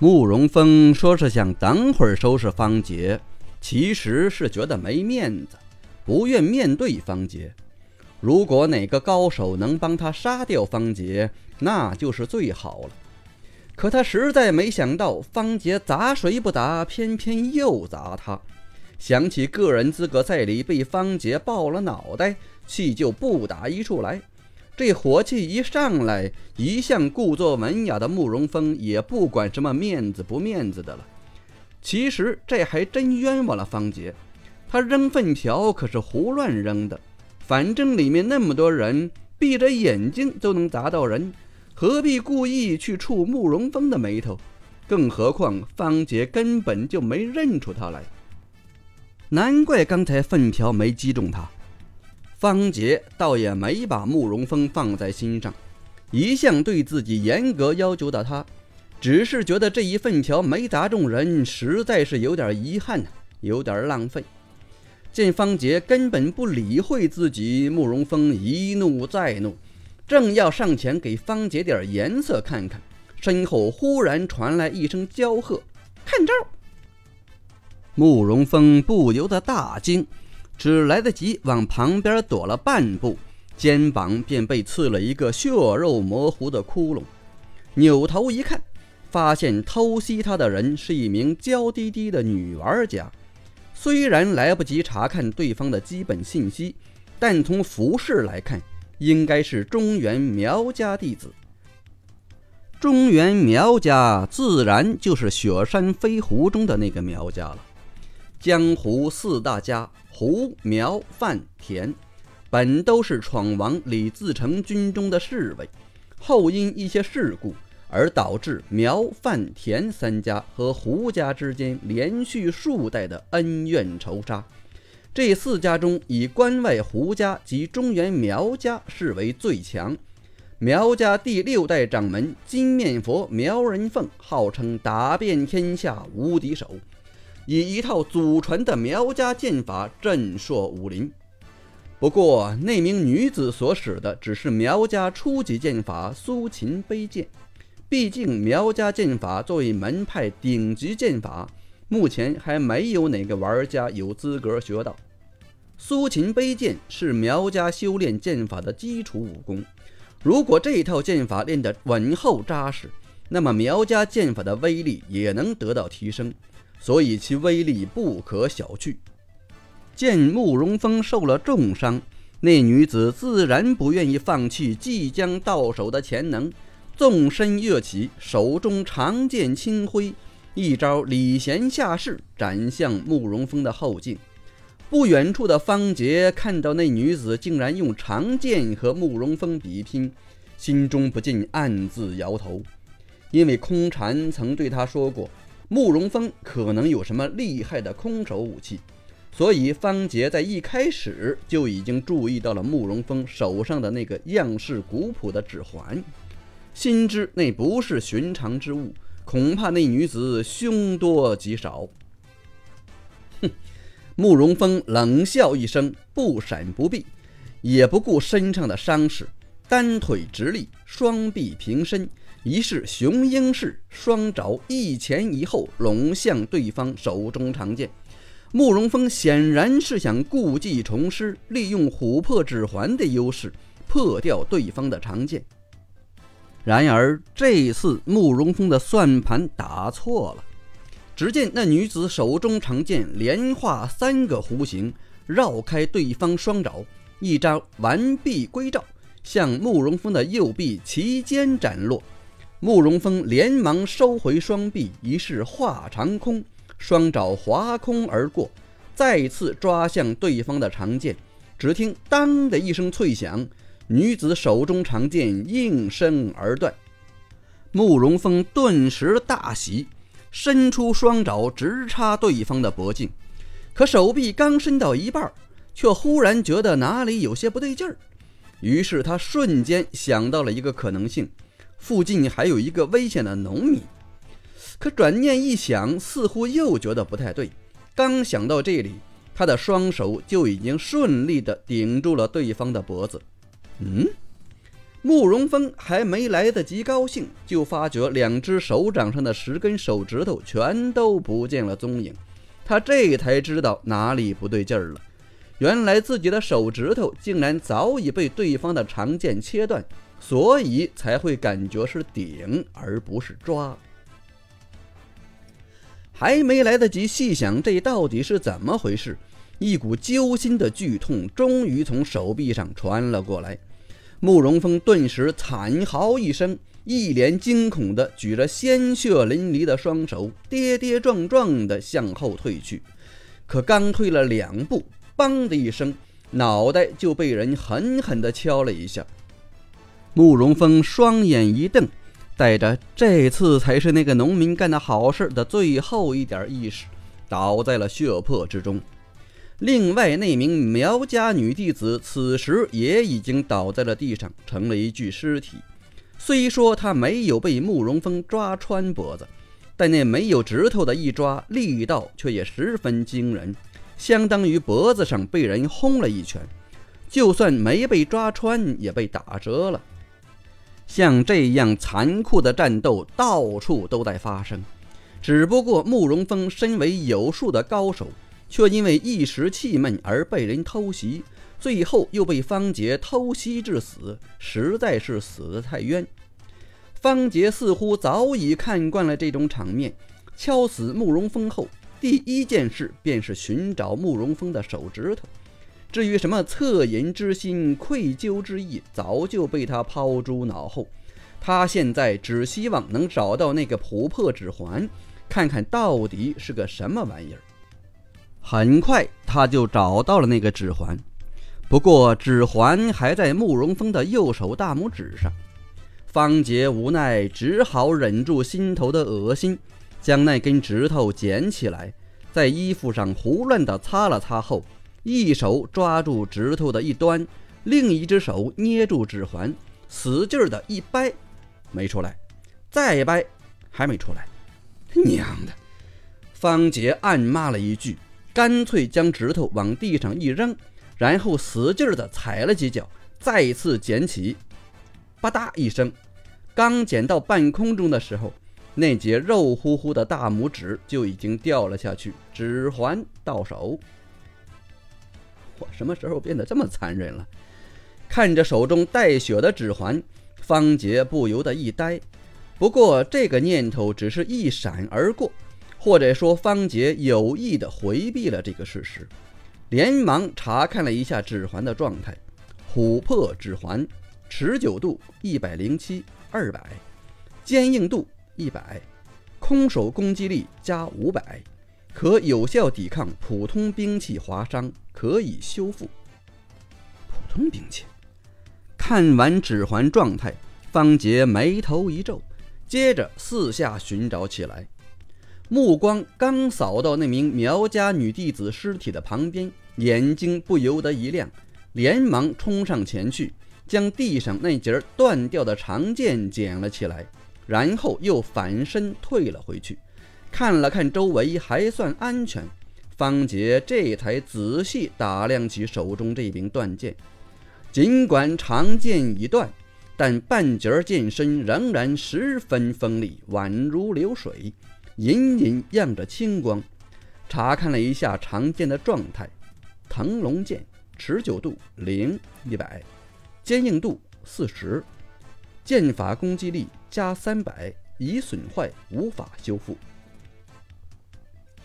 慕容峰说是想等会儿收拾方杰，其实是觉得没面子，不愿面对方杰。如果哪个高手能帮他杀掉方杰，那就是最好了。可他实在没想到，方杰砸谁不砸，偏偏又砸他。想起个人资格赛里被方杰爆了脑袋，气就不打一处来。这火气一上来，一向故作文雅的慕容峰也不管什么面子不面子的了。其实这还真冤枉了方杰，他扔粪条可是胡乱扔的，反正里面那么多人，闭着眼睛都能砸到人，何必故意去触慕容峰的眉头？更何况方杰根本就没认出他来，难怪刚才粪条没击中他。方杰倒也没把慕容峰放在心上，一向对自己严格要求的他，只是觉得这一粪条没砸中人，实在是有点遗憾，有点浪费。见方杰根本不理会自己，慕容峰一怒再怒，正要上前给方杰点颜色看看，身后忽然传来一声娇喝：“看招！”慕容峰不由得大惊。只来得及往旁边躲了半步，肩膀便被刺了一个血肉模糊的窟窿。扭头一看，发现偷袭他的人是一名娇滴滴的女玩家。虽然来不及查看对方的基本信息，但从服饰来看，应该是中原苗家弟子。中原苗家自然就是雪山飞狐中的那个苗家了。江湖四大家。胡苗范田，本都是闯王李自成军中的侍卫，后因一些事故而导致苗范田三家和胡家之间连续数代的恩怨仇杀。这四家中，以关外胡家及中原苗家视为最强。苗家第六代掌门金面佛苗人凤，号称打遍天下无敌手。以一套祖传的苗家剑法震烁武林。不过，那名女子所使的只是苗家初级剑法苏秦背剑。毕竟，苗家剑法作为门派顶级剑法，目前还没有哪个玩家有资格学到。苏秦背剑是苗家修炼剑法的基础武功。如果这套剑法练得稳厚扎实，那么苗家剑法的威力也能得到提升。所以其威力不可小觑。见慕容峰受了重伤，那女子自然不愿意放弃即将到手的潜能，纵身跃起，手中长剑轻挥，一招礼贤下士斩向慕容峰的后颈。不远处的方杰看到那女子竟然用长剑和慕容峰比拼，心中不禁暗自摇头，因为空禅曾对他说过。慕容峰可能有什么厉害的空手武器，所以方杰在一开始就已经注意到了慕容峰手上的那个样式古朴的指环，心知那不是寻常之物，恐怕那女子凶多吉少。哼！慕容峰冷笑一声，不闪不避，也不顾身上的伤势，单腿直立，双臂平伸。一是雄鹰式，双爪一前一后拢向对方手中长剑。慕容峰显然是想故技重施，利用琥珀指环的优势破掉对方的长剑。然而这次慕容峰的算盘打错了。只见那女子手中长剑连画三个弧形，绕开对方双爪，一招完璧归赵，向慕容峰的右臂齐肩斩落。慕容峰连忙收回双臂，一式化长空，双爪划空而过，再次抓向对方的长剑。只听“当”的一声脆响，女子手中长剑应声而断。慕容峰顿时大喜，伸出双爪直插对方的脖颈。可手臂刚伸到一半，却忽然觉得哪里有些不对劲儿。于是他瞬间想到了一个可能性。附近还有一个危险的农民，可转念一想，似乎又觉得不太对。刚想到这里，他的双手就已经顺利地顶住了对方的脖子。嗯，慕容峰还没来得及高兴，就发觉两只手掌上的十根手指头全都不见了踪影。他这才知道哪里不对劲儿了，原来自己的手指头竟然早已被对方的长剑切断，所以才会感觉是顶而不是抓。还没来得及细想这到底是怎么回事，一股揪心的剧痛终于从手臂上传了过来。慕容峰顿时惨嚎一声，一脸惊恐地举着鲜血淋漓的双手，跌跌撞撞地向后退去。可刚退了两步，梆的一声，脑袋就被人狠狠地敲了一下。慕容峰双眼一瞪，带着这次才是那个农民干的好事的最后一点意识，倒在了血泊之中。另外那名苗家女弟子此时也已经倒在了地上，成了一具尸体。虽说他没有被慕容峰抓穿脖子，但那没有指头的一抓，力道却也十分惊人，相当于脖子上被人轰了一拳。就算没被抓穿，也被打折了。像这样残酷的战斗到处都在发生，只不过慕容峰身为有术的高手。却因为一时气闷而被人偷袭，最后又被方杰偷袭致死，实在是死得太冤。方杰似乎早已看惯了这种场面，敲死慕容峰后，第一件事便是寻找慕容峰的手指头。至于什么恻隐之心、愧疚之意，早就被他抛诸脑后。他现在只希望能找到那个琥珀指环，看看到底是个什么玩意儿。很快，他就找到了那个指环，不过指环还在慕容峰的右手大拇指上。方杰无奈，只好忍住心头的恶心，将那根指头捡起来，在衣服上胡乱地擦了擦后，一手抓住指头的一端，另一只手捏住指环，使劲的一掰，没出来；再掰，还没出来。娘的！方杰暗骂了一句。干脆将指头往地上一扔，然后使劲的踩了几脚，再次捡起，吧嗒一声，刚捡到半空中的时候，那节肉乎乎的大拇指就已经掉了下去，指环到手。我什么时候变得这么残忍了？看着手中带血的指环，方杰不由得一呆。不过这个念头只是一闪而过。或者说，方杰有意的回避了这个事实，连忙查看了一下指环的状态：琥珀指环，持久度一百零七二百，坚硬度一百，空手攻击力加五百，可有效抵抗普通兵器划伤，可以修复。普通兵器。看完指环状态，方杰眉头一皱，接着四下寻找起来。目光刚扫到那名苗家女弟子尸体的旁边，眼睛不由得一亮，连忙冲上前去，将地上那截断掉的长剑捡了起来，然后又反身退了回去，看了看周围，还算安全。方杰这才仔细打量起手中这柄断剑，尽管长剑已断，但半截剑身仍然十分锋利，宛如流水。隐隐漾着青光，查看了一下长剑的状态：腾龙剑，持久度零一百，坚硬度四十，剑法攻击力加三百，已损坏无法修复。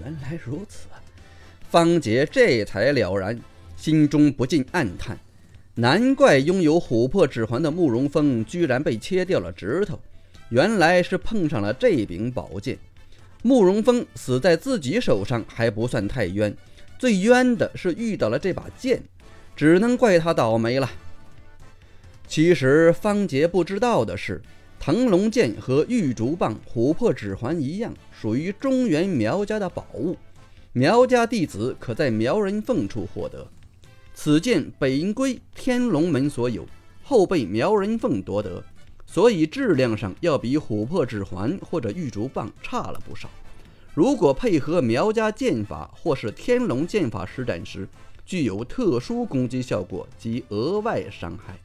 原来如此啊，方杰这才了然，心中不禁暗叹：难怪拥有琥珀指环的慕容峰居然被切掉了指头，原来是碰上了这柄宝剑。慕容峰死在自己手上还不算太冤，最冤的是遇到了这把剑，只能怪他倒霉了。其实方杰不知道的是，腾龙剑和玉竹棒、琥珀指环一样，属于中原苗家的宝物，苗家弟子可在苗人凤处获得。此剑本应归天龙门所有，后被苗人凤夺得。所以质量上要比琥珀指环或者玉竹棒差了不少。如果配合苗家剑法或是天龙剑法施展时，具有特殊攻击效果及额外伤害。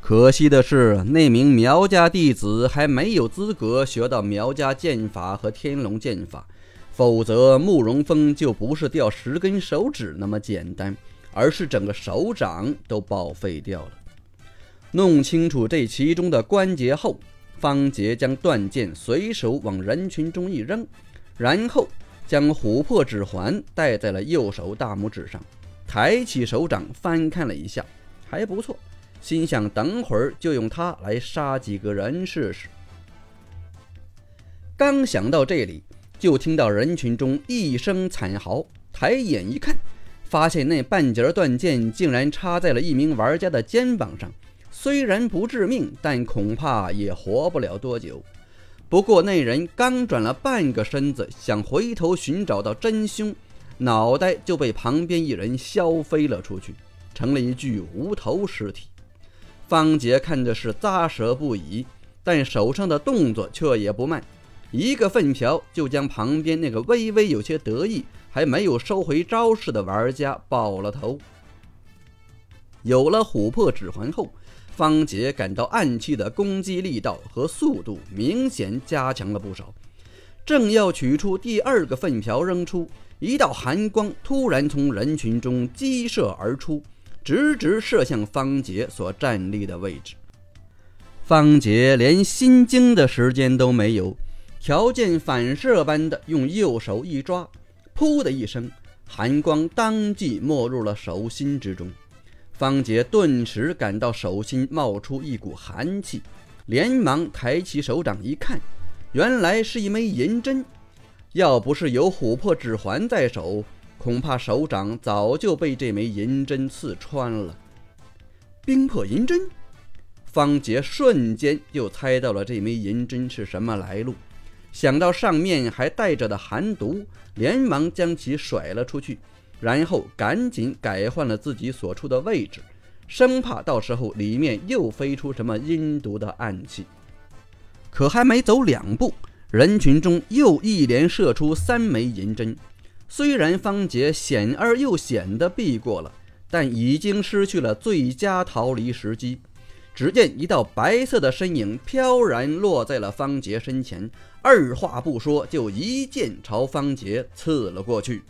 可惜的是，那名苗家弟子还没有资格学到苗家剑法和天龙剑法，否则慕容峰就不是掉十根手指那么简单，而是整个手掌都报废掉了。弄清楚这其中的关节后，方杰将断剑随手往人群中一扔，然后将琥珀指环戴在了右手大拇指上，抬起手掌翻看了一下，还不错。心想，等会儿就用它来杀几个人试试。刚想到这里，就听到人群中一声惨嚎，抬眼一看，发现那半截断剑竟然插在了一名玩家的肩膀上。虽然不致命，但恐怕也活不了多久。不过那人刚转了半个身子，想回头寻找到真凶，脑袋就被旁边一人削飞了出去，成了一具无头尸体。方杰看着是咂舌不已，但手上的动作却也不慢，一个粪瓢就将旁边那个微微有些得意、还没有收回招式的玩家爆了头。有了琥珀指环后，方杰感到暗器的攻击力道和速度明显加强了不少。正要取出第二个粪瓢扔出，一道寒光突然从人群中激射而出。直直射向方杰所站立的位置，方杰连心惊的时间都没有，条件反射般的用右手一抓，噗的一声，寒光当即没入了手心之中。方杰顿时感到手心冒出一股寒气，连忙抬起手掌一看，原来是一枚银针。要不是有琥珀指环在手，恐怕手掌早就被这枚银针刺穿了。冰魄银针，方杰瞬间就猜到了这枚银针是什么来路。想到上面还带着的寒毒，连忙将其甩了出去，然后赶紧改换了自己所处的位置，生怕到时候里面又飞出什么阴毒的暗器。可还没走两步，人群中又一连射出三枚银针。虽然方杰险而又险地避过了，但已经失去了最佳逃离时机。只见一道白色的身影飘然落在了方杰身前，二话不说就一剑朝方杰刺了过去。